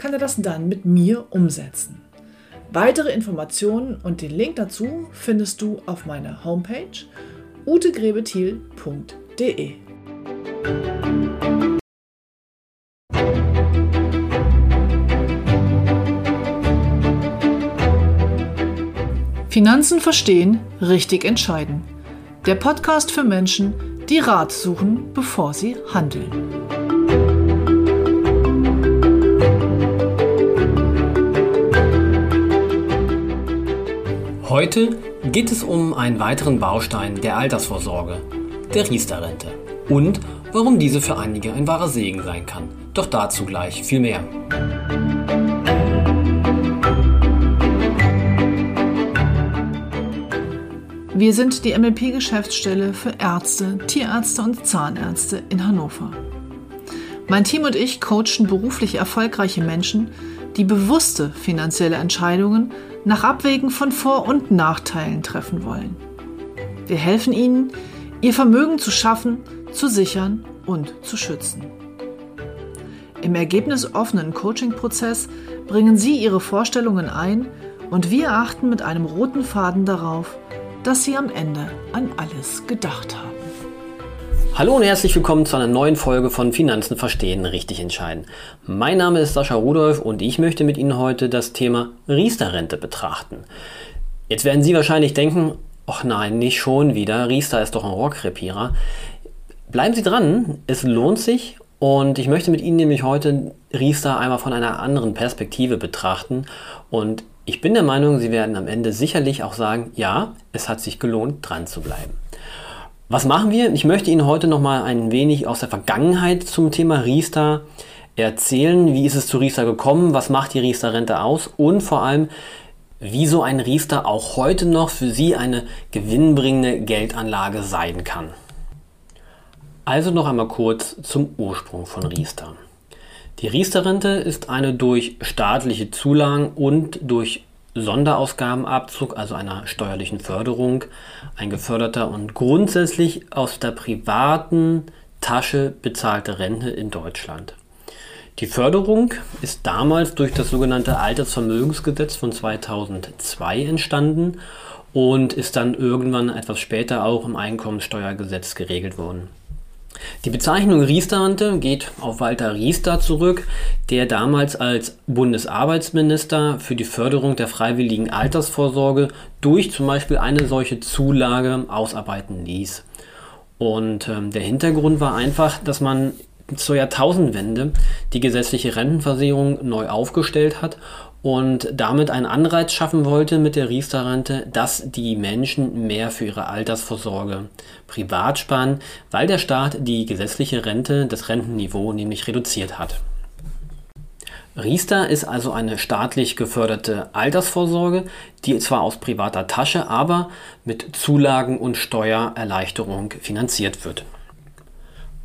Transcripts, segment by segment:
kann er das dann mit mir umsetzen. Weitere Informationen und den Link dazu findest du auf meiner Homepage utegrebethiel.de. Finanzen verstehen, richtig entscheiden. Der Podcast für Menschen, die Rat suchen, bevor sie handeln. Heute geht es um einen weiteren Baustein der Altersvorsorge, der Riester-Rente. Und warum diese für einige ein wahrer Segen sein kann. Doch dazu gleich viel mehr. Wir sind die MLP-Geschäftsstelle für Ärzte, Tierärzte und Zahnärzte in Hannover. Mein Team und ich coachen beruflich erfolgreiche Menschen, die bewusste finanzielle Entscheidungen nach Abwägen von Vor- und Nachteilen treffen wollen. Wir helfen ihnen, ihr Vermögen zu schaffen, zu sichern und zu schützen. Im ergebnisoffenen Coaching-Prozess bringen Sie Ihre Vorstellungen ein und wir achten mit einem roten Faden darauf, dass Sie am Ende an alles gedacht haben. Hallo und herzlich willkommen zu einer neuen Folge von Finanzen verstehen, richtig entscheiden. Mein Name ist Sascha Rudolph und ich möchte mit Ihnen heute das Thema Riester-Rente betrachten. Jetzt werden Sie wahrscheinlich denken, ach nein, nicht schon wieder, Riester ist doch ein Rohrkrepierer. Bleiben Sie dran, es lohnt sich und ich möchte mit Ihnen nämlich heute Riester einmal von einer anderen Perspektive betrachten und ich bin der Meinung, Sie werden am Ende sicherlich auch sagen, ja, es hat sich gelohnt, dran zu bleiben. Was machen wir? Ich möchte Ihnen heute noch mal ein wenig aus der Vergangenheit zum Thema Riester erzählen. Wie ist es zu Riester gekommen? Was macht die Riester-Rente aus? Und vor allem, wieso ein Riester auch heute noch für Sie eine gewinnbringende Geldanlage sein kann. Also noch einmal kurz zum Ursprung von Riester. Die Riester-Rente ist eine durch staatliche Zulagen und durch Sonderausgabenabzug, also einer steuerlichen Förderung, ein geförderter und grundsätzlich aus der privaten Tasche bezahlte Rente in Deutschland. Die Förderung ist damals durch das sogenannte Altersvermögensgesetz von 2002 entstanden und ist dann irgendwann etwas später auch im Einkommensteuergesetz geregelt worden. Die Bezeichnung Riester-Rente geht auf Walter Riester zurück, der damals als Bundesarbeitsminister für die Förderung der freiwilligen Altersvorsorge durch zum Beispiel eine solche Zulage ausarbeiten ließ. Und ähm, der Hintergrund war einfach, dass man zur Jahrtausendwende die gesetzliche Rentenversicherung neu aufgestellt hat und damit einen Anreiz schaffen wollte mit der Riester-Rente, dass die Menschen mehr für ihre Altersvorsorge privat sparen, weil der Staat die gesetzliche Rente, das Rentenniveau nämlich reduziert hat. Riester ist also eine staatlich geförderte Altersvorsorge, die zwar aus privater Tasche, aber mit Zulagen und Steuererleichterung finanziert wird.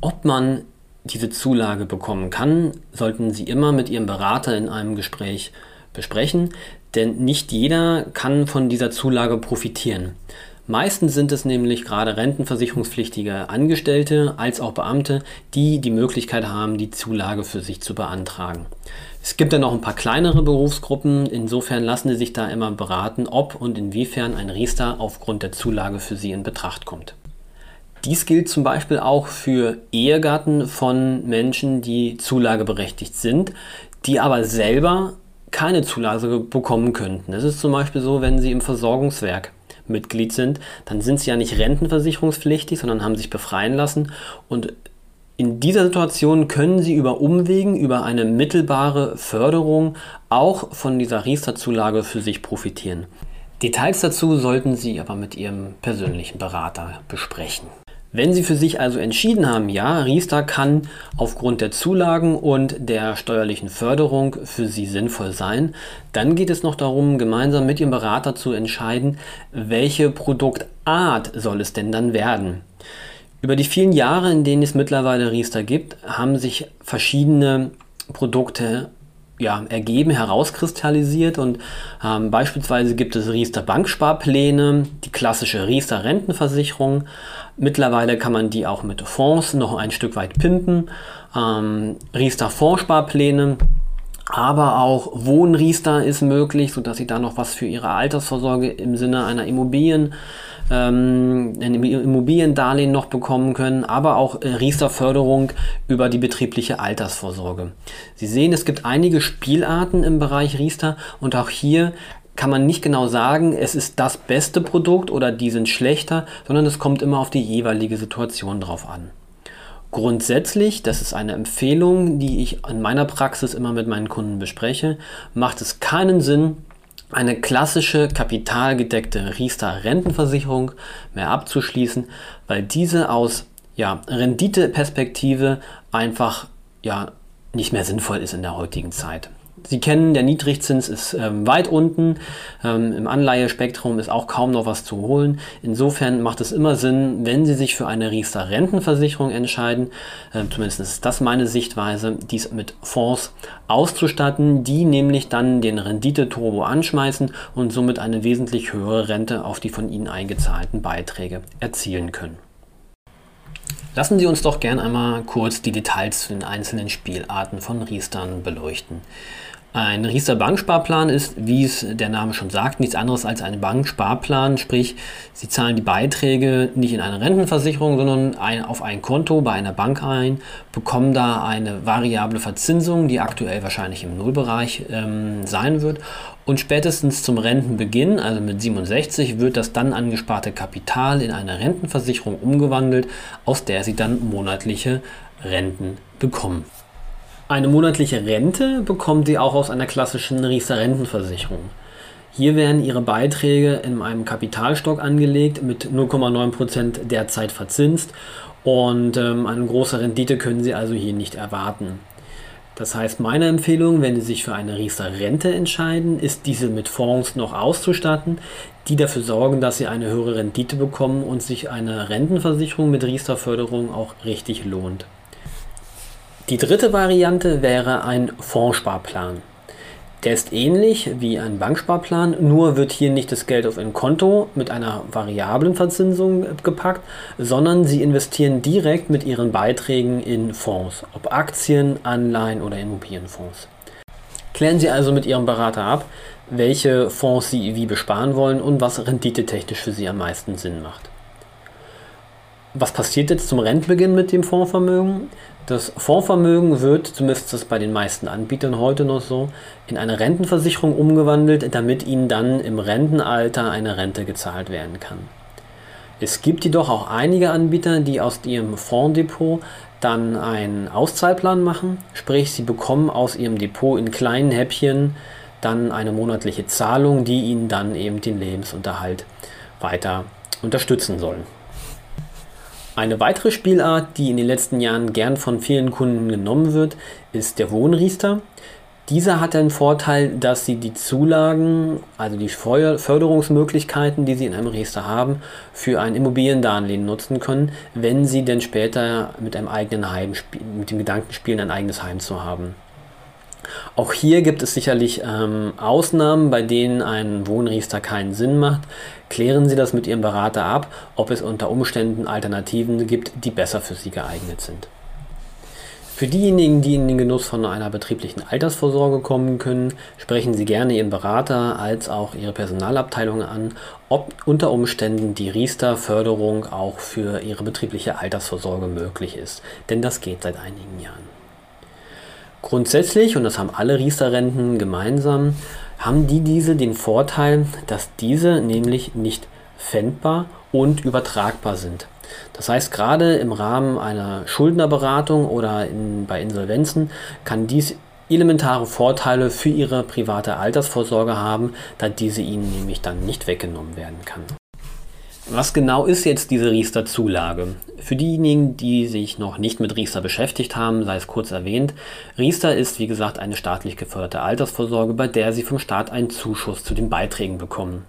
Ob man diese Zulage bekommen kann, sollten Sie immer mit Ihrem Berater in einem Gespräch besprechen, denn nicht jeder kann von dieser Zulage profitieren. Meistens sind es nämlich gerade rentenversicherungspflichtige Angestellte als auch Beamte, die die Möglichkeit haben, die Zulage für sich zu beantragen. Es gibt dann noch ein paar kleinere Berufsgruppen, insofern lassen Sie sich da immer beraten, ob und inwiefern ein Riester aufgrund der Zulage für Sie in Betracht kommt. Dies gilt zum Beispiel auch für Ehegatten von Menschen, die zulageberechtigt sind, die aber selber keine Zulage bekommen könnten. Es ist zum Beispiel so, wenn Sie im Versorgungswerk Mitglied sind, dann sind Sie ja nicht rentenversicherungspflichtig, sondern haben sich befreien lassen. Und in dieser Situation können Sie über Umwegen, über eine mittelbare Förderung auch von dieser Riester-Zulage für sich profitieren. Details dazu sollten Sie aber mit Ihrem persönlichen Berater besprechen. Wenn Sie für sich also entschieden haben, ja, Riester kann aufgrund der Zulagen und der steuerlichen Förderung für Sie sinnvoll sein, dann geht es noch darum, gemeinsam mit Ihrem Berater zu entscheiden, welche Produktart soll es denn dann werden. Über die vielen Jahre, in denen es mittlerweile Riester gibt, haben sich verschiedene Produkte ja, ergeben, herauskristallisiert und ähm, beispielsweise gibt es Riester Banksparpläne, die klassische Riester Rentenversicherung. Mittlerweile kann man die auch mit Fonds noch ein Stück weit pimpen. Ähm, Riester Fondssparpläne, aber auch Wohnriester ist möglich, sodass Sie da noch was für Ihre Altersvorsorge im Sinne einer Immobilien ähm, ein Immobiliendarlehen noch bekommen können, aber auch äh, Riester-Förderung über die betriebliche Altersvorsorge. Sie sehen, es gibt einige Spielarten im Bereich Riester und auch hier kann man nicht genau sagen, es ist das beste Produkt oder die sind schlechter, sondern es kommt immer auf die jeweilige Situation drauf an. Grundsätzlich, das ist eine Empfehlung, die ich in meiner Praxis immer mit meinen Kunden bespreche, macht es keinen Sinn, eine klassische kapitalgedeckte Riester-Rentenversicherung mehr abzuschließen, weil diese aus ja, Renditeperspektive einfach ja, nicht mehr sinnvoll ist in der heutigen Zeit. Sie kennen, der Niedrigzins ist ähm, weit unten. Ähm, Im Anleihespektrum ist auch kaum noch was zu holen. Insofern macht es immer Sinn, wenn Sie sich für eine Riester Rentenversicherung entscheiden, äh, zumindest ist das meine Sichtweise, dies mit Fonds auszustatten, die nämlich dann den Rendite-Turbo anschmeißen und somit eine wesentlich höhere Rente auf die von Ihnen eingezahlten Beiträge erzielen können. Lassen Sie uns doch gern einmal kurz die Details zu den einzelnen Spielarten von Riestern beleuchten. Ein Riester Banksparplan ist, wie es der Name schon sagt, nichts anderes als ein Banksparplan, sprich, Sie zahlen die Beiträge nicht in eine Rentenversicherung, sondern ein, auf ein Konto bei einer Bank ein, bekommen da eine variable Verzinsung, die aktuell wahrscheinlich im Nullbereich ähm, sein wird. Und spätestens zum Rentenbeginn, also mit 67, wird das dann angesparte Kapital in eine Rentenversicherung umgewandelt, aus der Sie dann monatliche Renten bekommen. Eine monatliche Rente bekommen Sie auch aus einer klassischen Riester Rentenversicherung. Hier werden Ihre Beiträge in einem Kapitalstock angelegt, mit 0,9% derzeit verzinst und ähm, eine große Rendite können Sie also hier nicht erwarten. Das heißt, meine Empfehlung, wenn Sie sich für eine Riester Rente entscheiden, ist diese mit Fonds noch auszustatten, die dafür sorgen, dass Sie eine höhere Rendite bekommen und sich eine Rentenversicherung mit Riester Förderung auch richtig lohnt. Die dritte Variante wäre ein Fondssparplan. Der ist ähnlich wie ein Banksparplan, nur wird hier nicht das Geld auf ein Konto mit einer variablen Verzinsung gepackt, sondern Sie investieren direkt mit Ihren Beiträgen in Fonds, ob Aktien, Anleihen oder Immobilienfonds. Klären Sie also mit Ihrem Berater ab, welche Fonds Sie wie besparen wollen und was renditetechnisch für Sie am meisten Sinn macht. Was passiert jetzt zum Rentenbeginn mit dem Fondsvermögen? Das Fondsvermögen wird, zumindest ist das bei den meisten Anbietern heute noch so, in eine Rentenversicherung umgewandelt, damit ihnen dann im Rentenalter eine Rente gezahlt werden kann. Es gibt jedoch auch einige Anbieter, die aus ihrem Fonddepot dann einen Auszahlplan machen, sprich sie bekommen aus ihrem Depot in kleinen Häppchen dann eine monatliche Zahlung, die ihnen dann eben den Lebensunterhalt weiter unterstützen soll. Eine weitere Spielart, die in den letzten Jahren gern von vielen Kunden genommen wird, ist der Wohnriester. Dieser hat den Vorteil, dass Sie die Zulagen, also die Förderungsmöglichkeiten, die Sie in einem Riester haben, für ein Immobiliendarlehen nutzen können, wenn Sie denn später mit einem eigenen Heim, mit dem Gedanken spielen, ein eigenes Heim zu haben. Auch hier gibt es sicherlich ähm, Ausnahmen, bei denen ein Wohnriester keinen Sinn macht. Klären Sie das mit Ihrem Berater ab, ob es unter Umständen Alternativen gibt, die besser für Sie geeignet sind. Für diejenigen, die in den Genuss von einer betrieblichen Altersvorsorge kommen können, sprechen Sie gerne Ihren Berater als auch Ihre Personalabteilung an, ob unter Umständen die Riester-Förderung auch für Ihre betriebliche Altersvorsorge möglich ist. Denn das geht seit einigen Jahren. Grundsätzlich, und das haben alle Riester-Renten gemeinsam, haben die diese den Vorteil, dass diese nämlich nicht fändbar und übertragbar sind. Das heißt, gerade im Rahmen einer Schuldnerberatung oder in, bei Insolvenzen kann dies elementare Vorteile für Ihre private Altersvorsorge haben, da diese Ihnen nämlich dann nicht weggenommen werden kann. Was genau ist jetzt diese Riester-Zulage? Für diejenigen, die sich noch nicht mit Riester beschäftigt haben, sei es kurz erwähnt, Riester ist wie gesagt eine staatlich geförderte Altersvorsorge, bei der Sie vom Staat einen Zuschuss zu den Beiträgen bekommen.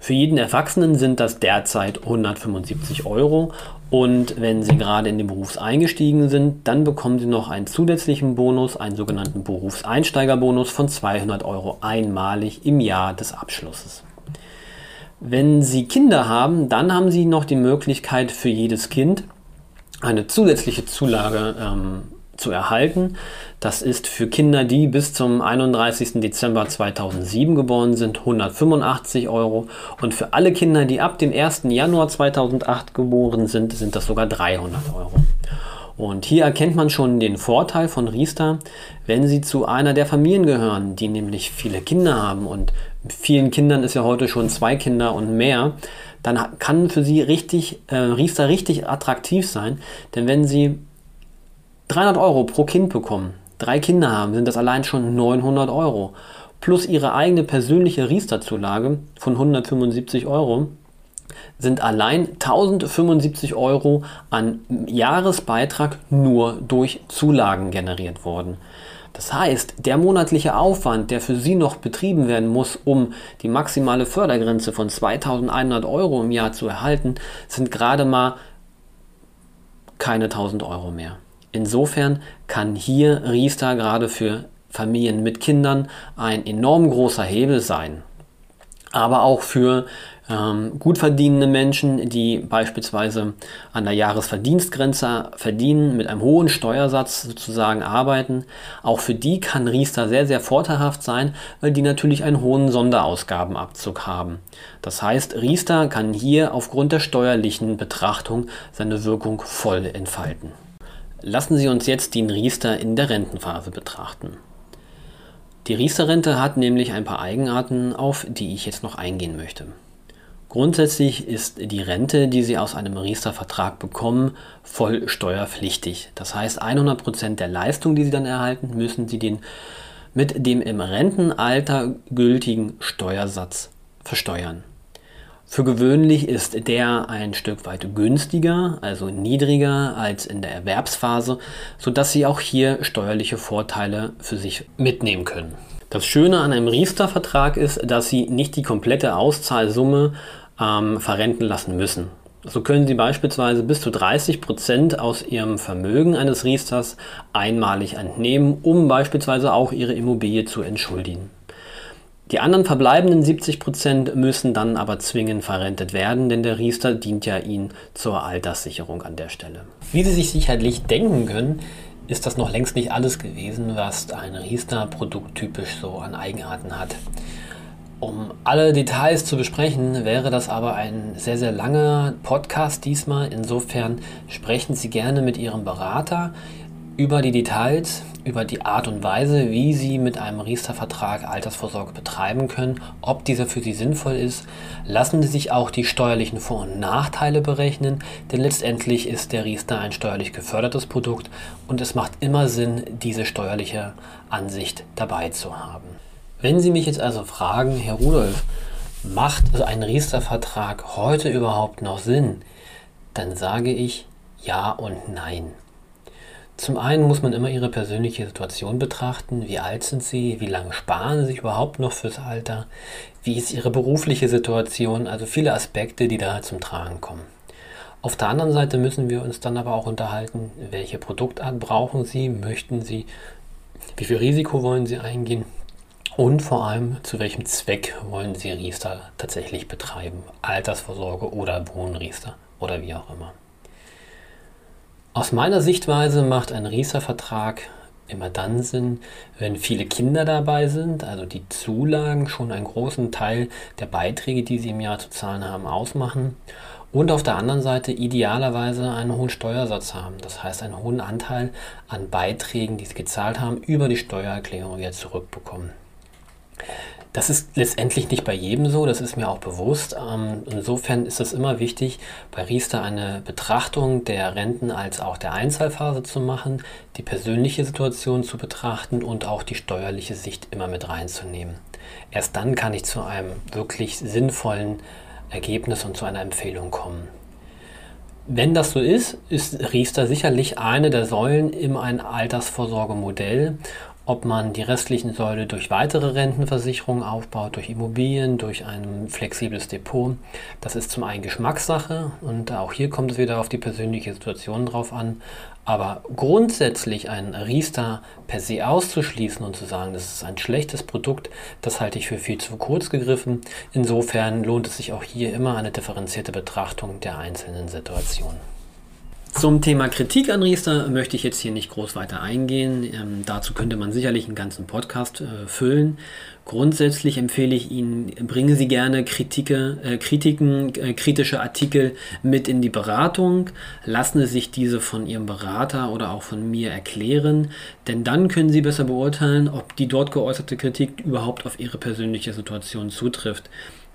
Für jeden Erwachsenen sind das derzeit 175 Euro und wenn Sie gerade in den Beruf eingestiegen sind, dann bekommen Sie noch einen zusätzlichen Bonus, einen sogenannten Berufseinsteigerbonus von 200 Euro einmalig im Jahr des Abschlusses. Wenn Sie Kinder haben, dann haben Sie noch die Möglichkeit für jedes Kind eine zusätzliche Zulage ähm, zu erhalten. Das ist für Kinder, die bis zum 31. Dezember 2007 geboren sind, 185 Euro. Und für alle Kinder, die ab dem 1. Januar 2008 geboren sind, sind das sogar 300 Euro. Und hier erkennt man schon den Vorteil von Riester, wenn Sie zu einer der Familien gehören, die nämlich viele Kinder haben. Und vielen Kindern ist ja heute schon zwei Kinder und mehr, dann kann für Sie richtig, äh, Riester richtig attraktiv sein, denn wenn Sie 300 Euro pro Kind bekommen, drei Kinder haben, sind das allein schon 900 Euro. Plus ihre eigene persönliche Riester-Zulage von 175 Euro sind allein 1075 Euro an Jahresbeitrag nur durch Zulagen generiert worden. Das heißt, der monatliche Aufwand, der für Sie noch betrieben werden muss, um die maximale Fördergrenze von 2100 Euro im Jahr zu erhalten, sind gerade mal keine 1000 Euro mehr. Insofern kann hier Riester gerade für Familien mit Kindern ein enorm großer Hebel sein. Aber auch für ähm, gut verdienende Menschen, die beispielsweise an der Jahresverdienstgrenze verdienen, mit einem hohen Steuersatz sozusagen arbeiten. Auch für die kann Riester sehr, sehr vorteilhaft sein, weil die natürlich einen hohen Sonderausgabenabzug haben. Das heißt, Riester kann hier aufgrund der steuerlichen Betrachtung seine Wirkung voll entfalten. Lassen Sie uns jetzt den Riester in der Rentenphase betrachten. Die Riester-Rente hat nämlich ein paar Eigenarten, auf die ich jetzt noch eingehen möchte. Grundsätzlich ist die Rente, die Sie aus einem Riester-Vertrag bekommen, voll steuerpflichtig. Das heißt, 100% der Leistung, die Sie dann erhalten, müssen Sie den mit dem im Rentenalter gültigen Steuersatz versteuern. Für gewöhnlich ist der ein Stück weit günstiger, also niedriger als in der Erwerbsphase, sodass Sie auch hier steuerliche Vorteile für sich mitnehmen können. Das Schöne an einem Riester-Vertrag ist, dass Sie nicht die komplette Auszahlsumme ähm, verrenten lassen müssen. So können Sie beispielsweise bis zu 30 Prozent aus Ihrem Vermögen eines Riesters einmalig entnehmen, um beispielsweise auch Ihre Immobilie zu entschuldigen. Die anderen verbleibenden 70 Prozent müssen dann aber zwingend verrentet werden, denn der Riester dient ja Ihnen zur Alterssicherung an der Stelle. Wie Sie sich sicherlich denken können, ist das noch längst nicht alles gewesen, was ein Riester-Produkt typisch so an Eigenarten hat. Um alle Details zu besprechen, wäre das aber ein sehr, sehr langer Podcast diesmal. Insofern sprechen Sie gerne mit Ihrem Berater über die Details, über die Art und Weise, wie Sie mit einem Riester-Vertrag Altersvorsorge betreiben können, ob dieser für Sie sinnvoll ist. Lassen Sie sich auch die steuerlichen Vor- und Nachteile berechnen, denn letztendlich ist der Riester ein steuerlich gefördertes Produkt und es macht immer Sinn, diese steuerliche Ansicht dabei zu haben. Wenn Sie mich jetzt also fragen, Herr Rudolf, macht ein Riester-Vertrag heute überhaupt noch Sinn? Dann sage ich ja und nein. Zum einen muss man immer ihre persönliche Situation betrachten. Wie alt sind sie? Wie lange sparen sie sich überhaupt noch fürs Alter? Wie ist ihre berufliche Situation? Also viele Aspekte, die da zum Tragen kommen. Auf der anderen Seite müssen wir uns dann aber auch unterhalten, welche Produktart brauchen Sie? Möchten Sie? Wie viel Risiko wollen Sie eingehen? Und vor allem, zu welchem Zweck wollen Sie Riester tatsächlich betreiben? Altersvorsorge oder Wohnriester oder wie auch immer. Aus meiner Sichtweise macht ein Riester-Vertrag immer dann Sinn, wenn viele Kinder dabei sind, also die Zulagen schon einen großen Teil der Beiträge, die sie im Jahr zu zahlen haben, ausmachen. Und auf der anderen Seite idealerweise einen hohen Steuersatz haben. Das heißt, einen hohen Anteil an Beiträgen, die sie gezahlt haben, über die Steuererklärung wieder zurückbekommen. Das ist letztendlich nicht bei jedem so, das ist mir auch bewusst. Ähm, insofern ist es immer wichtig, bei Riester eine Betrachtung der Renten als auch der Einzahlphase zu machen, die persönliche Situation zu betrachten und auch die steuerliche Sicht immer mit reinzunehmen. Erst dann kann ich zu einem wirklich sinnvollen Ergebnis und zu einer Empfehlung kommen. Wenn das so ist, ist Riester sicherlich eine der Säulen in ein Altersvorsorgemodell ob man die restlichen Säule durch weitere Rentenversicherungen aufbaut, durch Immobilien, durch ein flexibles Depot. Das ist zum einen Geschmackssache und auch hier kommt es wieder auf die persönliche Situation drauf an. Aber grundsätzlich ein Riester per se auszuschließen und zu sagen, das ist ein schlechtes Produkt, das halte ich für viel zu kurz gegriffen. Insofern lohnt es sich auch hier immer eine differenzierte Betrachtung der einzelnen Situationen. Zum Thema Kritik an Riester möchte ich jetzt hier nicht groß weiter eingehen. Ähm, dazu könnte man sicherlich einen ganzen Podcast äh, füllen. Grundsätzlich empfehle ich Ihnen, bringen Sie gerne Kritike, äh, Kritiken, äh, kritische Artikel mit in die Beratung. Lassen Sie sich diese von Ihrem Berater oder auch von mir erklären, denn dann können Sie besser beurteilen, ob die dort geäußerte Kritik überhaupt auf Ihre persönliche Situation zutrifft.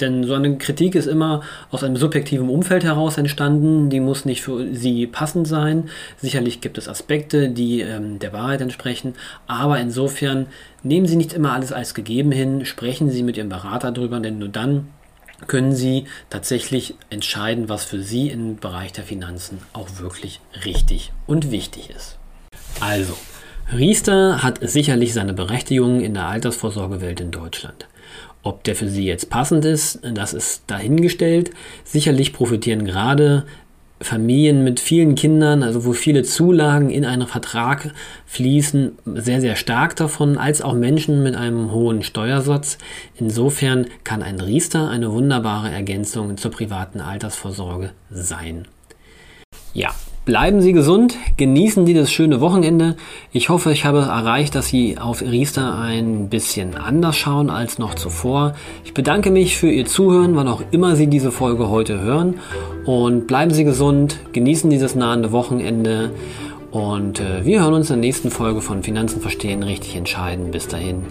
Denn so eine Kritik ist immer aus einem subjektiven Umfeld heraus entstanden. Die muss nicht für Sie passend sein. Sicherlich gibt es Aspekte, die ähm, der Wahrheit entsprechen. Aber insofern nehmen Sie nicht immer alles als gegeben hin. Sprechen Sie mit Ihrem Berater darüber, denn nur dann können Sie tatsächlich entscheiden, was für Sie im Bereich der Finanzen auch wirklich richtig und wichtig ist. Also, Riester hat sicherlich seine Berechtigung in der Altersvorsorgewelt in Deutschland. Ob der für sie jetzt passend ist, das ist dahingestellt. Sicherlich profitieren gerade Familien mit vielen Kindern, also wo viele Zulagen in einen Vertrag fließen, sehr, sehr stark davon, als auch Menschen mit einem hohen Steuersatz. Insofern kann ein Riester eine wunderbare Ergänzung zur privaten Altersvorsorge sein. Ja, Bleiben Sie gesund, genießen Sie das schöne Wochenende. Ich hoffe, ich habe erreicht, dass Sie auf Riester ein bisschen anders schauen als noch zuvor. Ich bedanke mich für Ihr Zuhören, wann auch immer Sie diese Folge heute hören. Und bleiben Sie gesund, genießen dieses nahende Wochenende. Und äh, wir hören uns in der nächsten Folge von Finanzen verstehen, richtig entscheiden. Bis dahin.